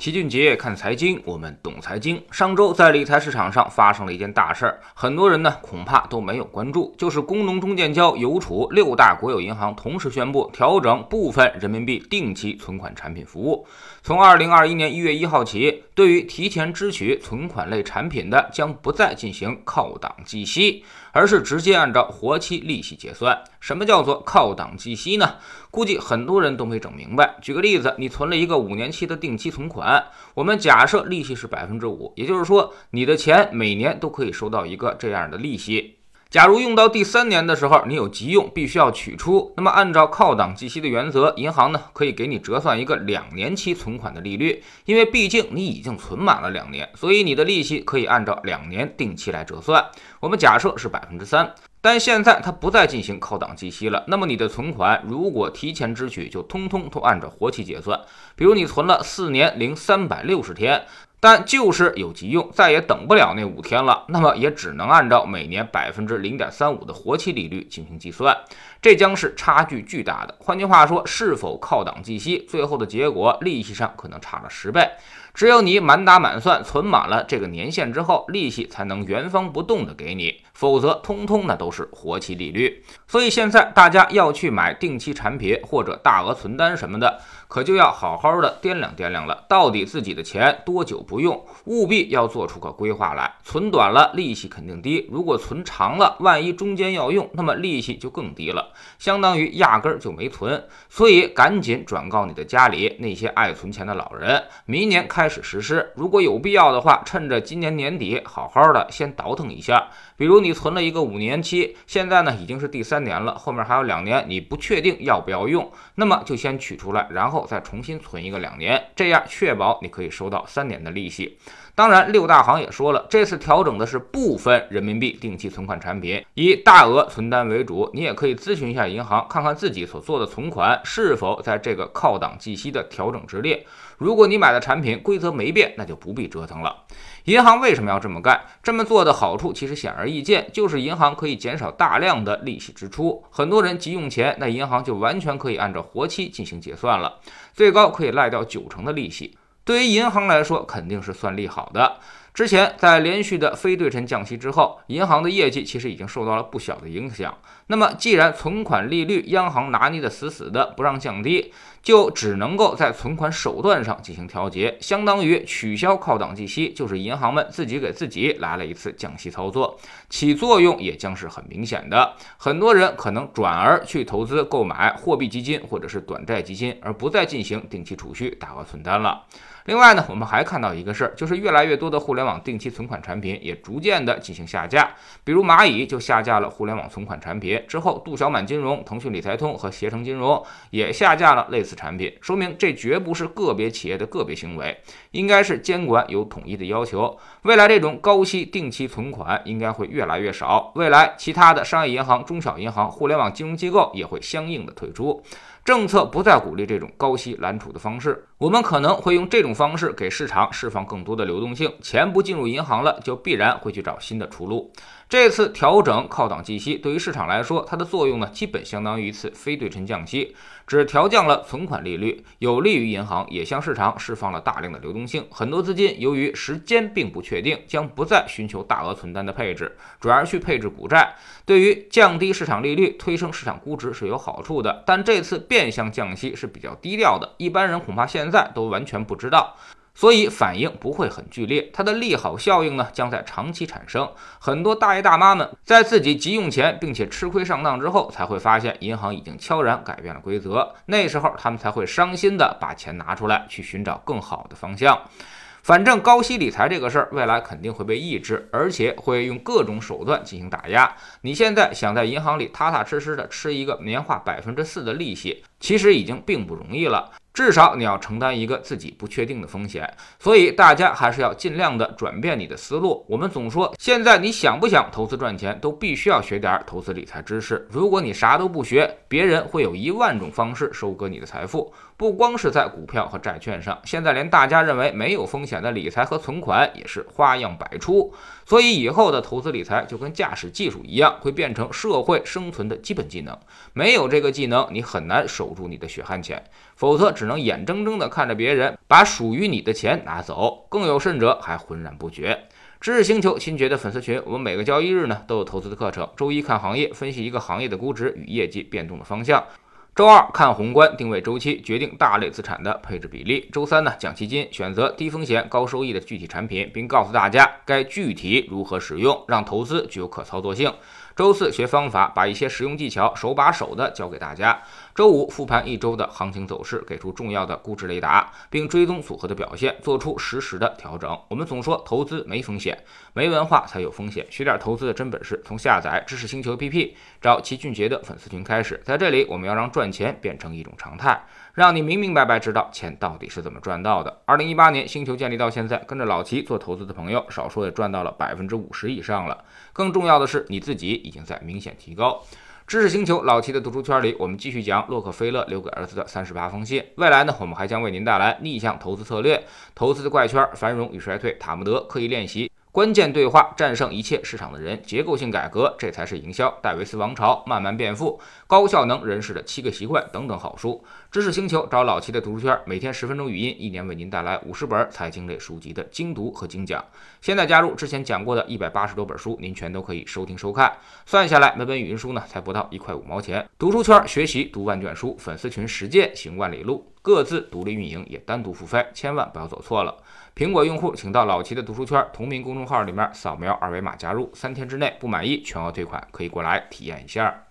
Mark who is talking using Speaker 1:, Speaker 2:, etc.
Speaker 1: 齐俊杰看财经，我们懂财经。上周在理财市场上发生了一件大事儿，很多人呢恐怕都没有关注，就是工农中建交邮储六大国有银行同时宣布调整部分人民币定期存款产品服务。从二零二一年一月一号起，对于提前支取存款类产品的，将不再进行靠档计息，而是直接按照活期利息结算。什么叫做靠档计息呢？估计很多人都没整明白。举个例子，你存了一个五年期的定期存款，我们假设利息是百分之五，也就是说，你的钱每年都可以收到一个这样的利息。假如用到第三年的时候，你有急用，必须要取出，那么按照靠档计息的原则，银行呢可以给你折算一个两年期存款的利率，因为毕竟你已经存满了两年，所以你的利息可以按照两年定期来折算。我们假设是百分之三，但现在它不再进行靠档计息了，那么你的存款如果提前支取，就通通都按照活期结算。比如你存了四年零三百六十天。但就是有急用，再也等不了那五天了，那么也只能按照每年百分之零点三五的活期利率进行计算，这将是差距巨大的。换句话说，是否靠档计息，最后的结果利息上可能差了十倍。只有你满打满算存满了这个年限之后，利息才能原封不动的给你，否则通通那都是活期利率。所以现在大家要去买定期产品或者大额存单什么的。可就要好好的掂量掂量了，到底自己的钱多久不用，务必要做出个规划来。存短了，利息肯定低；如果存长了，万一中间要用，那么利息就更低了，相当于压根儿就没存。所以赶紧转告你的家里那些爱存钱的老人，明年开始实施。如果有必要的话，趁着今年年底，好好的先倒腾一下。比如你存了一个五年期，现在呢已经是第三年了，后面还有两年，你不确定要不要用，那么就先取出来，然后再重新存一个两年，这样确保你可以收到三年的利利息。当然，六大行也说了，这次调整的是部分人民币定期存款产品，以大额存单为主。你也可以咨询一下银行，看看自己所做的存款是否在这个靠档计息的调整之列。如果你买的产品规则没变，那就不必折腾了。银行为什么要这么干？这么做的好处其实显而易见，就是银行可以减少大量的利息支出。很多人急用钱，那银行就完全可以按照活期进行结算了，最高可以赖掉九成的利息。对于银行来说，肯定是算利好的。之前在连续的非对称降息之后，银行的业绩其实已经受到了不小的影响。那么，既然存款利率央行拿捏的死死的，不让降低，就只能够在存款手段上进行调节，相当于取消靠档计息，就是银行们自己给自己来了一次降息操作，起作用也将是很明显的。很多人可能转而去投资购买货币基金或者是短债基金，而不再进行定期储蓄、大额存单了。另外呢，我们还看到一个事儿，就是越来越多的互联联网定期存款产品也逐渐的进行下架。比如蚂蚁就下架了互联网存款产品，之后杜小满金融、腾讯理财通和携程金融也下架了类似产品，说明这绝不是个别企业的个别行为，应该是监管有统一的要求。未来这种高息定期存款应该会越来越少，未来其他的商业银行、中小银行、互联网金融机构也会相应的退出。政策不再鼓励这种高息揽储的方式，我们可能会用这种方式给市场释放更多的流动性，钱不进入银行了，就必然会去找新的出路。这次调整靠档计息，对于市场来说，它的作用呢，基本相当于一次非对称降息，只调降了存款利率，有利于银行，也向市场释放了大量的流动性。很多资金由于时间并不确定，将不再寻求大额存单的配置，转而去配置股债。对于降低市场利率、推升市场估值是有好处的，但这次变相降息是比较低调的，一般人恐怕现在都完全不知道。所以反应不会很剧烈，它的利好效应呢将在长期产生。很多大爷大妈们在自己急用钱并且吃亏上当之后，才会发现银行已经悄然改变了规则，那时候他们才会伤心的把钱拿出来去寻找更好的方向。反正高息理财这个事儿，未来肯定会被抑制，而且会用各种手段进行打压。你现在想在银行里踏踏实实的吃一个年化百分之四的利息，其实已经并不容易了。至少你要承担一个自己不确定的风险，所以大家还是要尽量的转变你的思路。我们总说，现在你想不想投资赚钱，都必须要学点投资理财知识。如果你啥都不学，别人会有一万种方式收割你的财富。不光是在股票和债券上，现在连大家认为没有风险的理财和存款也是花样百出。所以以后的投资理财就跟驾驶技术一样，会变成社会生存的基本技能。没有这个技能，你很难守住你的血汗钱，否则只能眼睁睁地看着别人把属于你的钱拿走，更有甚者还浑然不觉。知识星球新觉的粉丝群，我们每个交易日呢都有投资的课程。周一看行业，分析一个行业的估值与业绩变动的方向；周二看宏观，定位周期，决定大类资产的配置比例；周三呢讲基金，选择低风险高收益的具体产品，并告诉大家该具体如何使用，让投资具有可操作性。周四学方法，把一些实用技巧手把手的教给大家。周五复盘一周的行情走势，给出重要的估值雷达，并追踪组合的表现，做出实时的调整。我们总说投资没风险，没文化才有风险。学点投资的真本事，从下载知识星球 APP，找齐俊杰的粉丝群开始。在这里，我们要让赚钱变成一种常态，让你明明白白知道钱到底是怎么赚到的。二零一八年星球建立到现在，跟着老齐做投资的朋友，少说也赚到了百分之五十以上了。更重要的是，你自己。已经在明显提高。知识星球老齐的读书圈里，我们继续讲洛克菲勒留给儿子的三十八封信。未来呢，我们还将为您带来逆向投资策略、投资的怪圈、繁荣与衰退、塔木德刻意练习。关键对话战胜一切市场的人，结构性改革，这才是营销。戴维斯王朝慢慢变富，高效能人士的七个习惯等等好书。知识星球找老齐的读书圈，每天十分钟语音，一年为您带来五十本财经类书籍的精读和精讲。现在加入之前讲过的一百八十多本书，您全都可以收听收看。算下来，每本语音书呢才不到一块五毛钱。读书圈学习读万卷书，粉丝群实践行万里路，各自独立运营也单独付费，千万不要走错了。苹果用户请到老齐的读书圈同名公众号里面扫描二维码加入，三天之内不满意全额退款，可以过来体验一下。